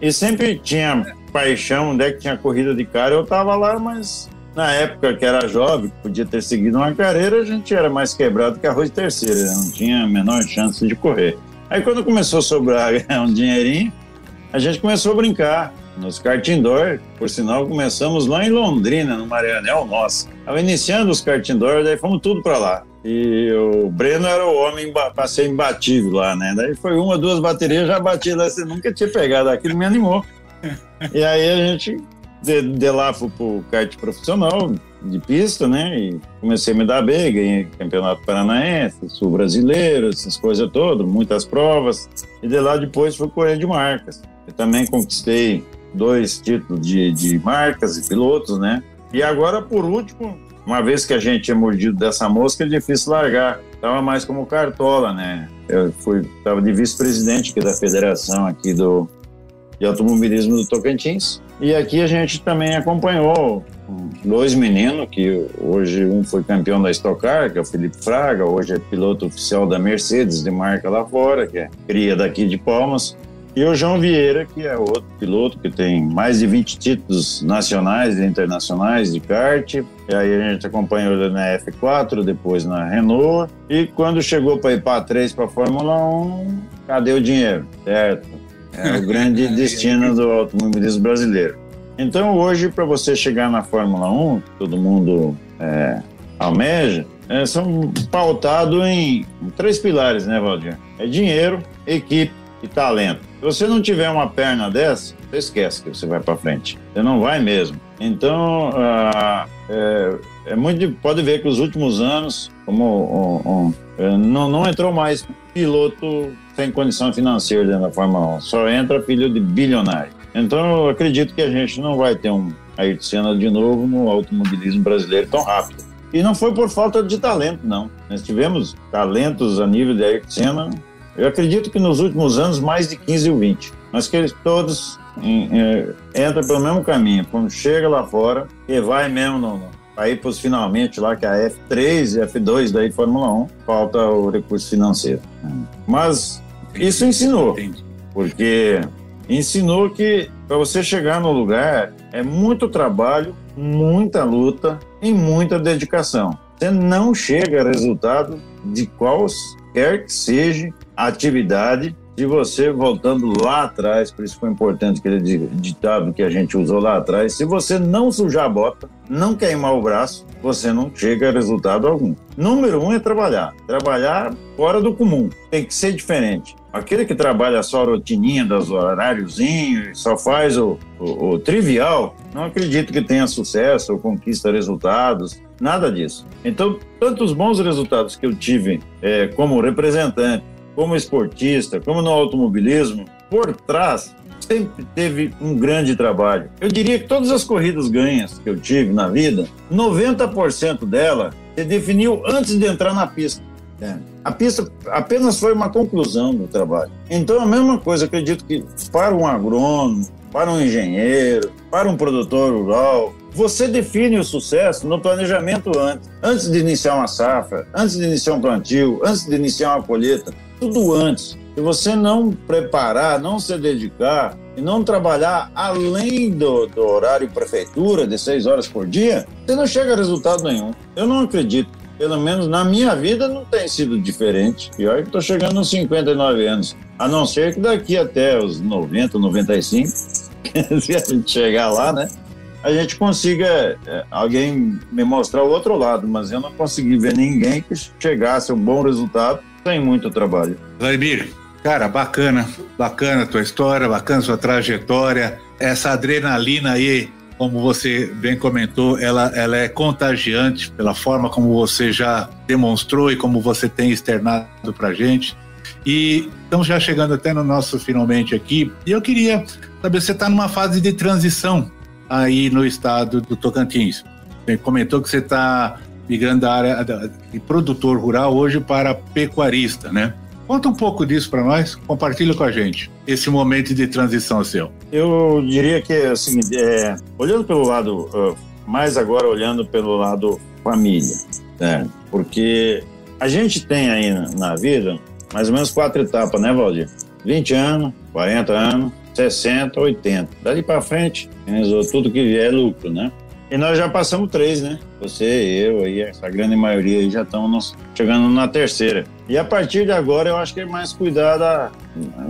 e sempre tinha paixão, onde é que tinha corrida de cara, eu tava lá, mas na época que era jovem, podia ter seguido uma carreira, a gente era mais quebrado que arroz terceira, não tinha a menor chance de correr. Aí quando começou a sobrar um dinheirinho, a gente começou a brincar nos kart indoor. Por sinal, começamos lá em Londrina, no Marianel Nossa. Estava iniciando os kart indoor, daí fomos tudo para lá. E o Breno era o homem para ser imbatível lá, né? Daí foi uma, duas baterias, já bati lá, você nunca tinha pegado aquilo, me animou. E aí a gente de, de lá fui pro kart profissional de pista, né? E comecei a me dar bem, ganhei campeonato paranaense, sul brasileiro, essas coisas todas, muitas provas. E de lá depois fui correr de marcas. Eu também conquistei dois títulos de, de marcas e pilotos, né? E agora, por último, uma vez que a gente é mordido dessa mosca, é difícil largar. Tava mais como cartola, né? Eu fui, tava de vice-presidente aqui da federação aqui do de automobilismo do Tocantins. E aqui a gente também acompanhou dois meninos, que hoje um foi campeão da Stock Car, que é o Felipe Fraga, hoje é piloto oficial da Mercedes, de marca lá fora, que é cria daqui de Palmas. E o João Vieira, que é outro piloto que tem mais de 20 títulos nacionais e internacionais de kart. E aí a gente acompanhou ele na F4, depois na Renault. E quando chegou para ir para a 3 para a Fórmula 1, cadê o dinheiro? Certo? É o grande destino do automobilismo brasileiro. Então, hoje, para você chegar na Fórmula 1, todo mundo é, almeja, é, são pautados em três pilares, né, Valdir? É dinheiro, equipe e talento. Se você não tiver uma perna dessa, você esquece que você vai para frente. Você não vai mesmo. Então, ah, é, é, muito. Pode ver que os últimos anos, como um, um, é, não, não entrou mais piloto sem condição financeira dentro da Fórmula 1. Só entra filho de bilionário. Então, eu acredito que a gente não vai ter um Ayrton Senna de novo no automobilismo brasileiro tão rápido. E não foi por falta de talento, não. Nós tivemos talentos a nível de Ayrton Senna. Eu acredito que nos últimos anos, mais de 15 ou 20. Mas que eles todos em, é, entram pelo mesmo caminho. Quando chega lá fora, e vai mesmo no, aí para os finalmente lá, que é a F3 e F2 daí Fórmula 1, falta o recurso financeiro. Mas isso ensinou, porque ensinou que para você chegar no lugar é muito trabalho, muita luta e muita dedicação. Você não chega a resultado de qualquer que seja atividade se você, voltando lá atrás, por isso foi importante aquele ditado que a gente usou lá atrás, se você não sujar a bota, não queimar o braço, você não chega a resultado algum. Número um é trabalhar. Trabalhar fora do comum. Tem que ser diferente. Aquele que trabalha só a rotininha dos horáriozinhos, só faz o, o, o, trivial, não acredito que tenha sucesso ou conquista resultados, nada disso. Então, tantos bons resultados que eu tive é, como representante, como esportista, como no automobilismo, por trás sempre teve um grande trabalho. Eu diria que todas as corridas ganhas que eu tive na vida, 90% dela se definiu antes de entrar na pista. É. A pista apenas foi uma conclusão do trabalho. Então, a mesma coisa, acredito que para um agrônomo, para um engenheiro, para um produtor rural, você define o sucesso no planejamento antes. Antes de iniciar uma safra, antes de iniciar um plantio, antes de iniciar uma colheita tudo antes. Se você não preparar, não se dedicar e não trabalhar além do, do horário prefeitura, de seis horas por dia, você não chega a resultado nenhum. Eu não acredito. Pelo menos na minha vida não tem sido diferente. E olha que estou chegando aos 59 anos. A não ser que daqui até os 90, 95, se a gente chegar lá, né? A gente consiga é, alguém me mostrar o outro lado, mas eu não consegui ver ninguém que chegasse a um bom resultado tem muito trabalho. Vladimir, cara, bacana, bacana a tua história, bacana a sua trajetória. Essa adrenalina aí, como você bem comentou, ela, ela é contagiante pela forma como você já demonstrou e como você tem externado pra gente. E estamos já chegando até no nosso finalmente aqui. E eu queria saber, você está numa fase de transição aí no estado do Tocantins. Você comentou que você está migrando da área de produtor rural hoje para pecuarista, né? Conta um pouco disso para nós, compartilha com a gente esse momento de transição seu. Eu diria que seguinte, é, olhando pelo lado, uh, mais agora olhando pelo lado família, né? porque a gente tem aí na vida mais ou menos quatro etapas, né, Valdir? 20 anos, 40 anos, 60, 80. Dali para frente, tudo que vier é lucro, né? E nós já passamos três, né? Você, eu e essa grande maioria aí já estamos chegando na terceira. E a partir de agora eu acho que é mais cuidar da,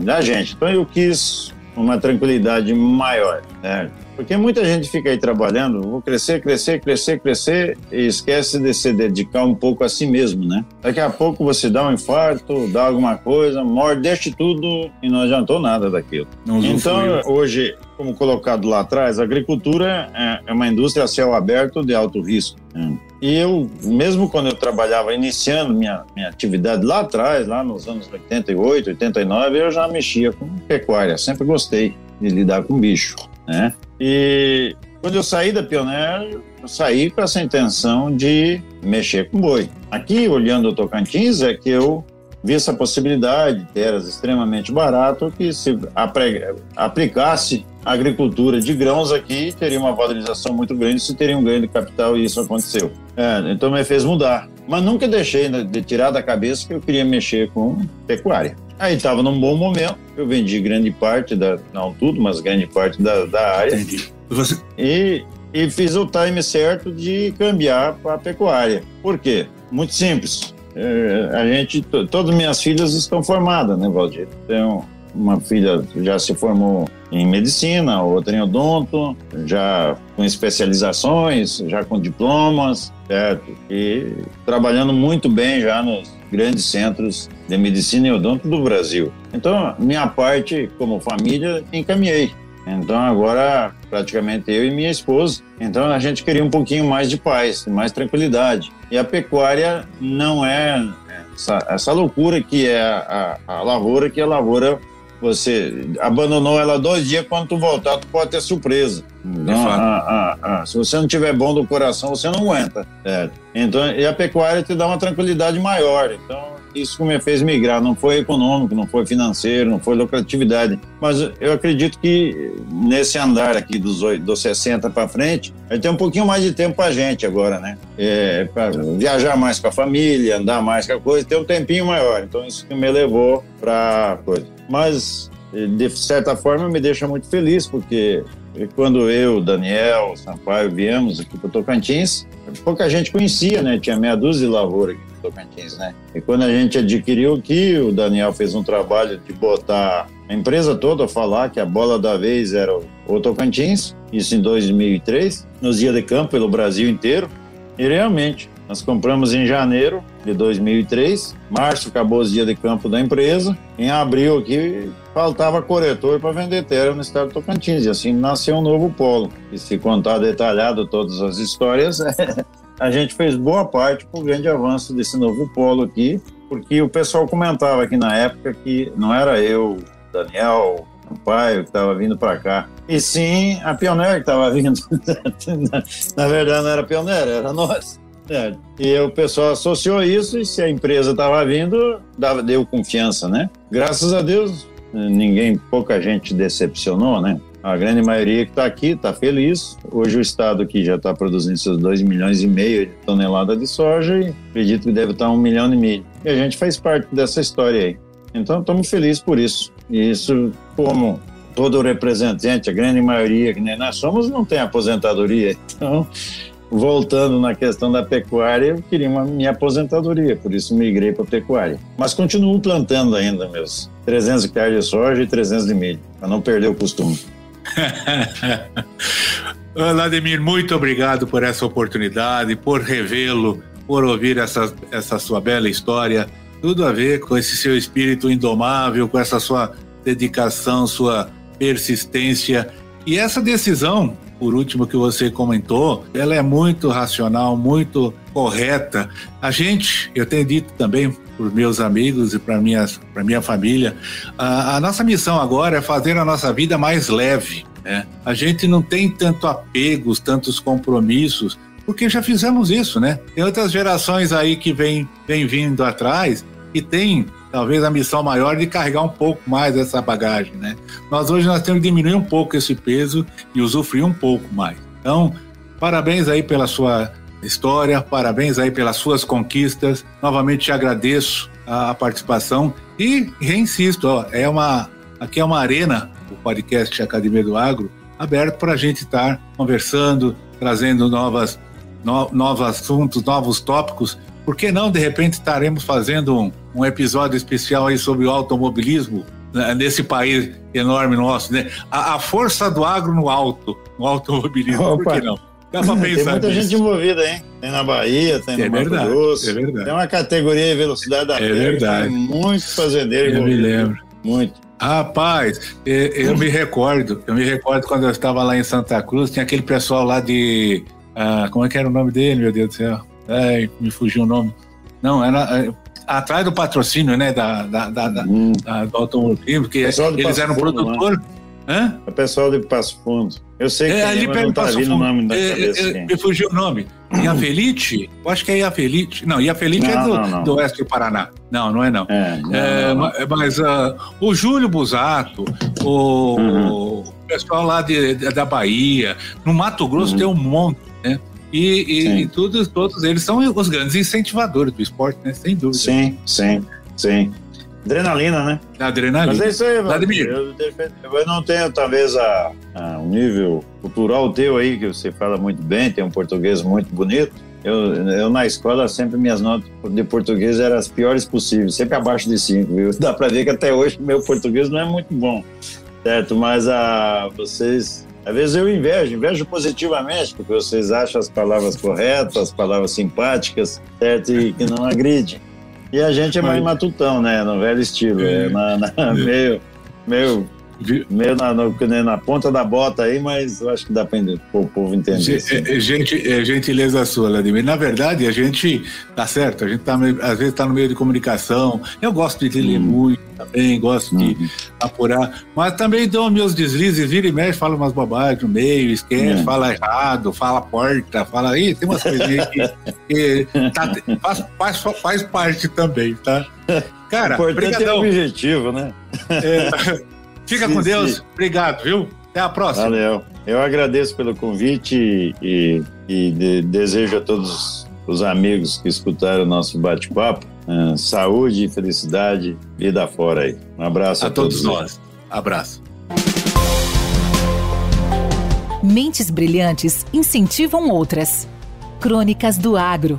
da gente. Então eu quis uma tranquilidade maior, né? Porque muita gente fica aí trabalhando, vou crescer, crescer, crescer, crescer e esquece de se dedicar um pouco a si mesmo, né? Daqui a pouco você dá um infarto, dá alguma coisa, morre, deixa tudo e não adiantou nada daquilo. Não então, hoje, como colocado lá atrás, a agricultura é, é uma indústria a céu aberto de alto risco. Né? E eu, mesmo quando eu trabalhava, iniciando minha, minha atividade lá atrás, lá nos anos 88, 89, eu já mexia com pecuária, sempre gostei de lidar com bicho, né? E quando eu saí da Pioneer, eu saí com essa intenção de mexer com boi. Aqui, olhando o Tocantins, é que eu vi essa possibilidade de terras extremamente barato que se aplicasse a agricultura de grãos aqui teria uma valorização muito grande se teria um ganho de capital e isso aconteceu. É, então me fez mudar. Mas nunca deixei de tirar da cabeça que eu queria mexer com pecuária. Aí estava num bom momento, eu vendi grande parte da, não tudo, mas grande parte da, da área. Entendi. E, e fiz o time certo de cambiar para a pecuária. Por quê? Muito simples. É, a gente, todas minhas filhas estão formadas, né, Valdir? Tenho uma filha já se formou em medicina, outra em odonto, já com especializações, já com diplomas, certo? E trabalhando muito bem já nos grandes centros de medicina e odonto do Brasil. Então, minha parte como família encaminhei. Então agora praticamente eu e minha esposa. Então a gente queria um pouquinho mais de paz, mais tranquilidade. E a pecuária não é essa, essa loucura que é a, a, a lavoura, que a lavoura você abandonou ela dois dias, quando tu voltar, tu pode ter surpresa. Então, a, a, a, se você não tiver bom do coração, você não aguenta. É. Então, e a pecuária te dá uma tranquilidade maior. Então, isso que me fez migrar. Não foi econômico, não foi financeiro, não foi lucratividade. Mas eu acredito que nesse andar aqui dos, dos 60 para frente, vai ter um pouquinho mais de tempo para gente agora, né? É, para viajar mais com a família, andar mais com a coisa, ter um tempinho maior. Então, isso que me levou para coisa. Mas de certa forma, me deixa muito feliz, porque quando eu, Daniel, Sampaio viemos aqui para Tocantins, pouca gente conhecia, né? Tinha meia dúzia de lavoura aqui no Tocantins, né? E quando a gente adquiriu aqui, o Daniel fez um trabalho de botar a empresa toda a falar que a bola da vez era o Tocantins, isso em 2003, nos dias de campo pelo Brasil inteiro. E realmente, nós compramos em janeiro de 2003, março acabou os dias de campo da empresa, em abril aqui faltava corretor para vender terra no estado do Tocantins, e assim nasceu um novo polo. E se contar detalhado todas as histórias, a gente fez boa parte para o grande avanço desse novo polo aqui, porque o pessoal comentava aqui na época que não era eu, Daniel, o pai que estava vindo para cá, e sim a pioneira que estava vindo. na verdade não era pioneira, era nós. É, e o pessoal associou isso e se a empresa estava vindo, dava, deu confiança, né? Graças a Deus, ninguém, pouca gente decepcionou, né? A grande maioria que está aqui está feliz. Hoje o estado aqui já está produzindo seus 2 milhões e meio de toneladas de soja e acredito que deve estar tá um milhão e meio. E a gente faz parte dessa história aí. Então estamos felizes por isso. E isso, como todo representante, a grande maioria que nem nós somos, não tem aposentadoria. Então voltando na questão da pecuária, eu queria uma minha aposentadoria, por isso migrei para a pecuária. Mas continuo plantando ainda meus 300 hectares de soja e 300 de milho, para não perder o costume. Vladimir, muito obrigado por essa oportunidade, por revê-lo, por ouvir essa, essa sua bela história. Tudo a ver com esse seu espírito indomável, com essa sua dedicação, sua persistência e essa decisão por último que você comentou, ela é muito racional, muito correta. A gente, eu tenho dito também para meus amigos e para minha, para minha família, a, a, nossa missão agora é fazer a nossa vida mais leve. Né? A gente não tem tanto apegos, tantos compromissos, porque já fizemos isso, né? Tem outras gerações aí que vêm vem vindo atrás e tem talvez a missão maior de carregar um pouco mais essa bagagem, né? Nós hoje nós temos que diminuir um pouco esse peso e usufruir um pouco mais. Então, parabéns aí pela sua história, parabéns aí pelas suas conquistas. Novamente te agradeço a, participação e reinsisto, ó, é uma aqui é uma arena, o podcast Academia do Agro, aberto para a gente estar conversando, trazendo novas no, novos assuntos, novos tópicos por que não, de repente, estaremos fazendo um, um episódio especial aí sobre o automobilismo né, nesse país enorme nosso, né? A, a, força do agro no alto, no automobilismo, Opa. por que não? Dá pra pensar Tem muita nisso. gente envolvida, hein? Tem na Bahia, tem é no Mato Grosso. É verdade. Tem uma categoria de velocidade da É verdade. Tem muito fazendeiro Eu me lembro. Muito. Rapaz, eu me recordo, eu me recordo quando eu estava lá em Santa Cruz, tinha aquele pessoal lá de. Ah, como é que era o nome dele, meu Deus do céu? É, me fugiu o nome. Não, era é, atrás do patrocínio, né, da, da, da, hum. da do automobilismo, porque eles eram produtor. Hã? O pessoal de Passo Fundo. Eu sei que é, ali não tá Fundo. o nome da é, cabeça. É, me fugiu o nome. Iafelite? Eu acho que é Iafelite. Não, Iafelite é do, não, não. do oeste do Paraná. Não, não é não. É, não, é, mas uh, o Júlio Busato, o, uhum. o pessoal lá de, da Bahia, no Mato Grosso uhum. tem um monte, né? E, e, e todos, todos eles são os grandes incentivadores do esporte, né? Sem dúvida. Sim, sim, sim. Adrenalina, né? Adrenalina. Mas é isso aí, Vladimir. Eu, eu, não tenho, talvez, a, a, um nível cultural teu aí, que você fala muito bem, tem um português muito bonito. Eu, eu, na escola, sempre minhas notas de português eram as piores possíveis, sempre abaixo de cinco, viu? Dá para ver que até hoje meu português não é muito bom, certo? Mas a, vocês às vezes eu invejo, invejo positivamente, porque vocês acham as palavras corretas, as palavras simpáticas, certo? E que não agridem. E a gente é mais matutão, né? No velho estilo. É, na, na, é. meio, meio Meio na, no, na, ponta da bota aí, mas eu acho que dá para o povo entender. É, é, gente, é gentileza sua, Vladimir. Na verdade, a gente tá certo, a gente tá, às vezes está no meio de comunicação. Eu gosto de ler hum. muito também, gosto de hum. apurar, mas também dou meus deslizes, vira e mexe, fala umas bobagens no meio, esquece, hum. fala errado, fala porta, fala aí, tem umas coisinhas que, que tá, faz, faz, faz parte também, tá? Cara, importante é o objetivo, né? É, Fica sim, com Deus. Sim. Obrigado, viu? Até a próxima. Valeu. Eu agradeço pelo convite e, e de, desejo a todos os amigos que escutaram o nosso bate-papo uh, saúde, felicidade, vida fora aí. Um abraço a, a todos, todos nós. Abraço. Mentes brilhantes incentivam outras. Crônicas do Agro.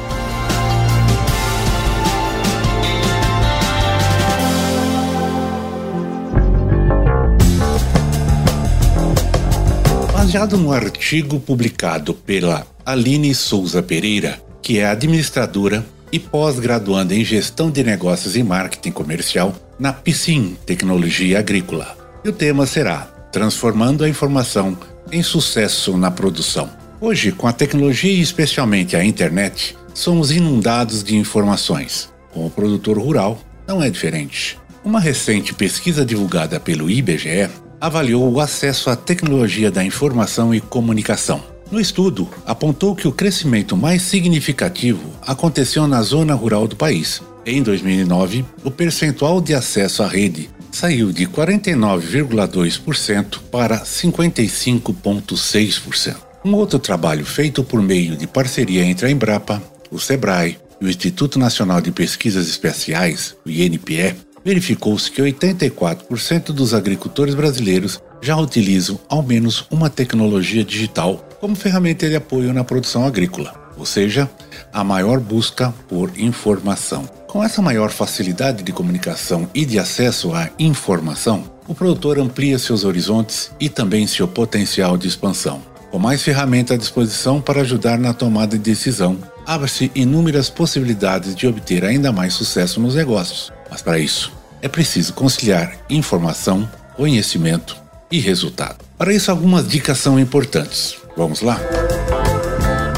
Baseado no artigo publicado pela Aline Souza Pereira, que é administradora e pós-graduanda em Gestão de Negócios e Marketing Comercial na PSIM Tecnologia Agrícola. E o tema será Transformando a Informação em Sucesso na Produção. Hoje, com a tecnologia e especialmente a internet, somos inundados de informações. Com o produtor rural, não é diferente. Uma recente pesquisa divulgada pelo IBGE avaliou o acesso à tecnologia da informação e comunicação. No estudo, apontou que o crescimento mais significativo aconteceu na zona rural do país. Em 2009, o percentual de acesso à rede saiu de 49,2% para 55,6%. Um outro trabalho feito por meio de parceria entre a Embrapa, o SEBRAE e o Instituto Nacional de Pesquisas Especiais, o INPE, verificou-se que 84% dos agricultores brasileiros já utilizam ao menos uma tecnologia digital como ferramenta de apoio na produção agrícola, ou seja, a maior busca por informação. Com essa maior facilidade de comunicação e de acesso à informação, o produtor amplia seus horizontes e também seu potencial de expansão. Com mais ferramentas à disposição para ajudar na tomada de decisão, abre-se inúmeras possibilidades de obter ainda mais sucesso nos negócios. Mas para isso, é preciso conciliar informação, conhecimento e resultado. Para isso, algumas dicas são importantes. Vamos lá?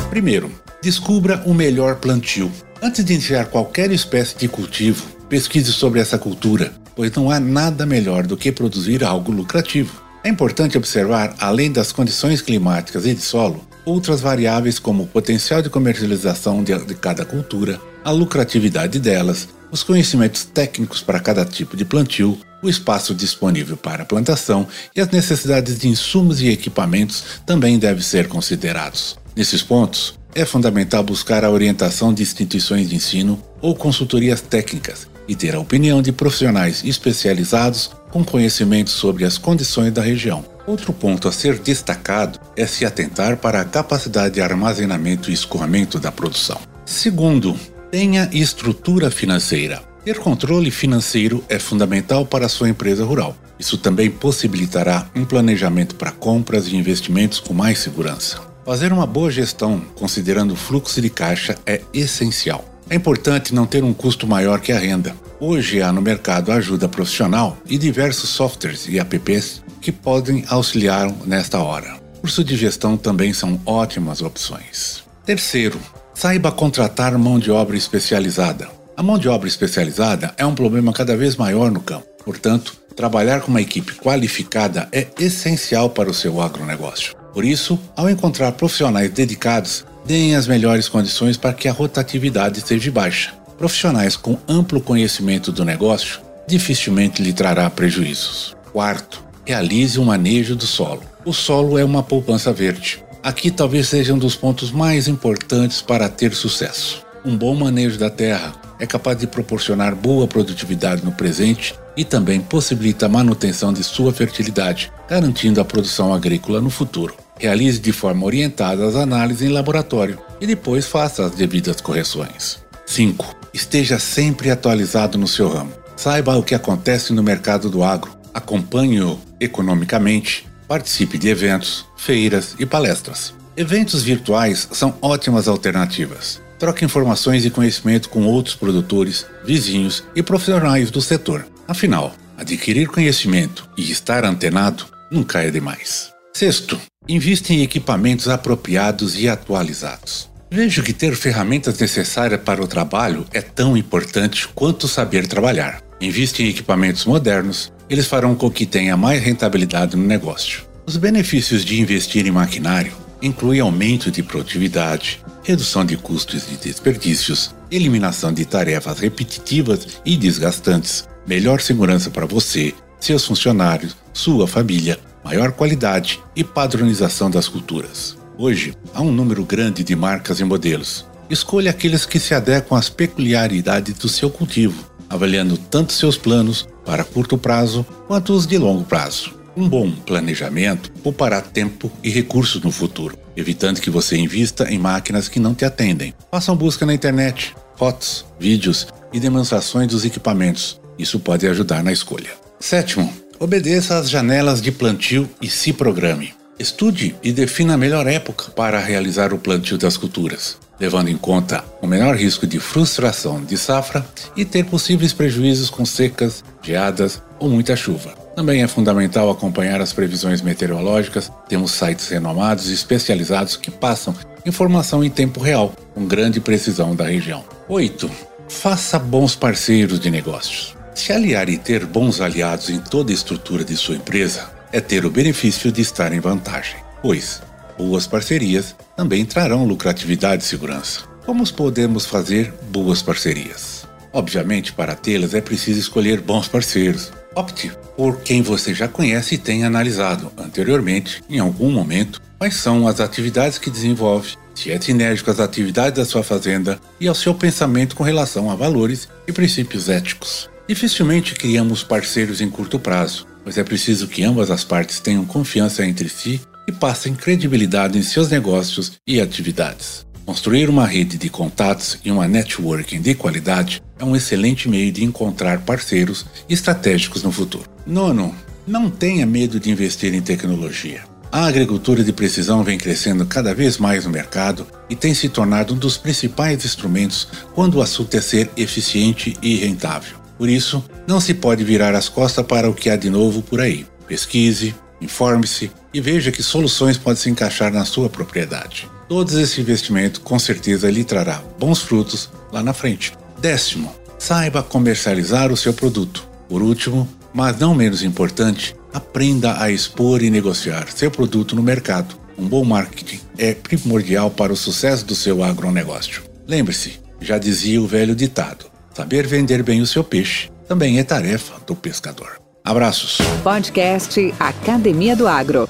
Primeiro, descubra o melhor plantio. Antes de iniciar qualquer espécie de cultivo, pesquise sobre essa cultura, pois não há nada melhor do que produzir algo lucrativo. É importante observar, além das condições climáticas e de solo, outras variáveis como o potencial de comercialização de, cada cultura, a lucratividade delas, os conhecimentos técnicos para cada tipo de plantio, o espaço disponível para a plantação e as necessidades de insumos e equipamentos também devem ser considerados. Nesses pontos, é fundamental buscar a orientação de instituições de ensino ou consultorias técnicas e ter a opinião de profissionais especializados com conhecimento sobre as condições da região. Outro ponto a ser destacado é se atentar para a capacidade de armazenamento e escoamento da produção. Segundo, tenha estrutura financeira. Ter controle financeiro é fundamental para a sua empresa rural. Isso também possibilitará um planejamento para compras e investimentos com mais segurança. Fazer uma boa gestão, considerando o fluxo de caixa, é essencial. É importante não ter um custo maior que a renda. Hoje há no mercado ajuda profissional e diversos softwares e apps que podem auxiliar nesta hora. Curso de gestão também são ótimas opções. Terceiro, Saiba contratar mão de obra especializada. A mão de obra especializada é um problema cada vez maior no campo. Portanto, trabalhar com uma equipe qualificada é essencial para o seu agronegócio. Por isso, ao encontrar profissionais dedicados, deem as melhores condições para que a rotatividade seja baixa. Profissionais com amplo conhecimento do negócio dificilmente lhe trará prejuízos. Quarto, realize o um manejo do solo. O solo é uma poupança verde. Aqui talvez seja um dos pontos mais importantes para ter sucesso. Um bom manejo da terra é capaz de proporcionar boa produtividade no presente e também possibilita a manutenção de sua fertilidade, garantindo a produção agrícola no futuro. Realize de forma orientada as análises em laboratório e depois faça as devidas correções. 5. Esteja sempre atualizado no seu ramo. Saiba o que acontece no mercado do agro, acompanhe-o economicamente Participe de eventos, feiras e palestras. Eventos virtuais são ótimas alternativas. Troque informações e conhecimento com outros produtores, vizinhos e profissionais do setor. Afinal, adquirir conhecimento e estar antenado nunca é demais. Sexto, invista em equipamentos apropriados e atualizados. Vejo que ter ferramentas necessárias para o trabalho é tão importante quanto saber trabalhar. Invista em equipamentos modernos, eles farão com que tenha mais rentabilidade no negócio. Os benefícios de investir em maquinário incluem aumento de produtividade, redução de custos e desperdícios, eliminação de tarefas repetitivas e desgastantes, melhor segurança para você, seus funcionários, sua família, maior qualidade e padronização das culturas. Hoje, há um número grande de marcas e modelos. Escolha aqueles que se adequam às peculiaridades do seu cultivo, avaliando tanto seus planos para curto prazo quanto os de longo prazo. Um bom planejamento poupará tempo e recursos no futuro, evitando que você invista em máquinas que não te atendem. Façam busca na internet, fotos, vídeos e demonstrações dos equipamentos. Isso pode ajudar na escolha. Sétimo, obedeça às janelas de plantio e se programe. Estude e defina a melhor época para realizar o plantio das culturas, levando em conta o menor risco de frustração de safra e ter possíveis prejuízos com secas, geadas ou muita chuva. Também é fundamental acompanhar as previsões meteorológicas. Temos sites renomados e especializados que passam informação em tempo real, com grande precisão da região. 8. Faça bons parceiros de negócios. Se aliar e ter bons aliados em toda a estrutura de sua empresa é ter o benefício de estar em vantagem, pois boas parcerias também trarão lucratividade e segurança. Como podemos fazer boas parcerias? Obviamente, para tê-las é preciso escolher bons parceiros, Opte por quem você já conhece e tem analisado anteriormente, em algum momento, quais são as atividades que desenvolve, se é sinérgico às atividades da sua fazenda e ao seu pensamento com relação a valores e princípios éticos. Dificilmente criamos parceiros em curto prazo, pois é preciso que ambas as partes tenham confiança entre si e passem credibilidade em seus negócios e atividades. Construir uma rede de contatos e uma networking de qualidade é um excelente meio de encontrar parceiros estratégicos no futuro. Nono, não tenha medo de investir em tecnologia. A agricultura de precisão vem crescendo cada vez mais no mercado e tem se tornado um dos principais instrumentos quando o assunto é ser eficiente e rentável. Por isso, não se pode virar as costas para o que há de novo por aí. Pesquise, informe-se e veja que soluções podem se encaixar na sua propriedade. Todo esse investimento com certeza lhe trará bons frutos lá na frente. Décimo, saiba comercializar o seu produto. Por último, mas não menos importante, aprenda a expor e negociar seu produto no mercado. Um bom marketing é primordial para o sucesso do seu agronegócio. Lembre-se, já dizia o velho ditado: saber vender bem o seu peixe também é tarefa do pescador. Abraços. Podcast Academia do Agro.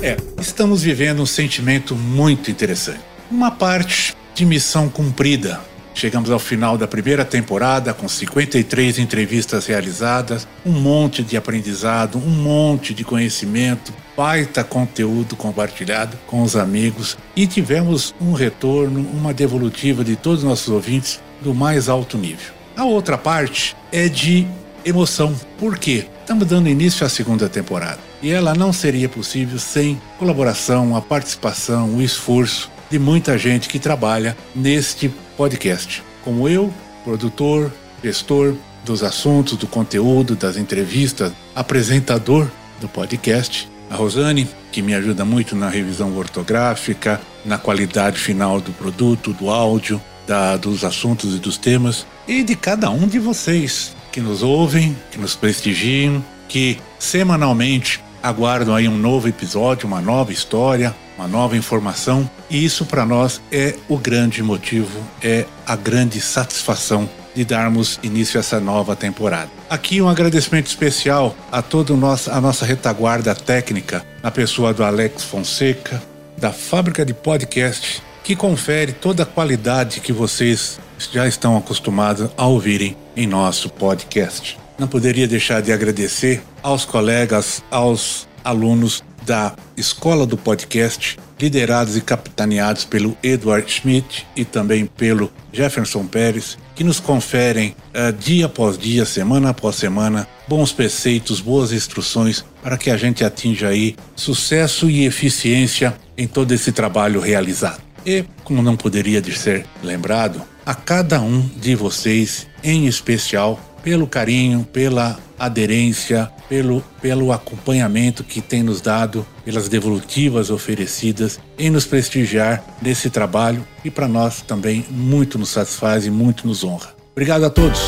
É, estamos vivendo um sentimento muito interessante. Uma parte de missão cumprida. Chegamos ao final da primeira temporada com 53 entrevistas realizadas, um monte de aprendizado, um monte de conhecimento, baita conteúdo compartilhado com os amigos e tivemos um retorno, uma devolutiva de todos os nossos ouvintes do mais alto nível. A outra parte é de emoção. Por quê? Estamos dando início à segunda temporada e ela não seria possível sem colaboração, a participação, o esforço de muita gente que trabalha neste podcast, como eu, produtor, gestor dos assuntos, do conteúdo, das entrevistas, apresentador do podcast, a Rosane, que me ajuda muito na revisão ortográfica, na qualidade final do produto, do áudio, da, dos assuntos e dos temas, e de cada um de vocês que nos ouvem, que nos prestigiam, que semanalmente aguardam aí um novo episódio, uma nova história, uma nova informação, e isso para nós é o grande motivo, é a grande satisfação de darmos início a essa nova temporada. Aqui um agradecimento especial a toda a nossa, retaguarda técnica, na pessoa do Alex Fonseca, da Fábrica de Podcast, que confere toda a qualidade que vocês já estão acostumados a ouvirem em nosso podcast. Não poderia deixar de agradecer aos colegas, aos alunos da Escola do Podcast, liderados e capitaneados pelo Edward Schmidt e também pelo Jefferson Pérez, que nos conferem uh, dia após dia, semana após semana, bons preceitos, boas instruções para que a gente atinja aí sucesso e eficiência em todo esse trabalho realizado. E, como não poderia de ser lembrado, a cada um de vocês, em especial, pelo carinho, pela aderência, pelo, pelo acompanhamento que tem nos dado, pelas devolutivas oferecidas em nos prestigiar nesse trabalho e para nós também muito nos satisfaz e muito nos honra. Obrigado a todos.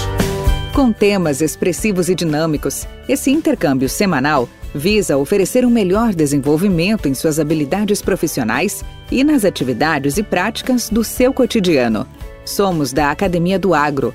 Com temas expressivos e dinâmicos, esse intercâmbio semanal visa oferecer um melhor desenvolvimento em suas habilidades profissionais e nas atividades e práticas do seu cotidiano. Somos da Academia do Agro,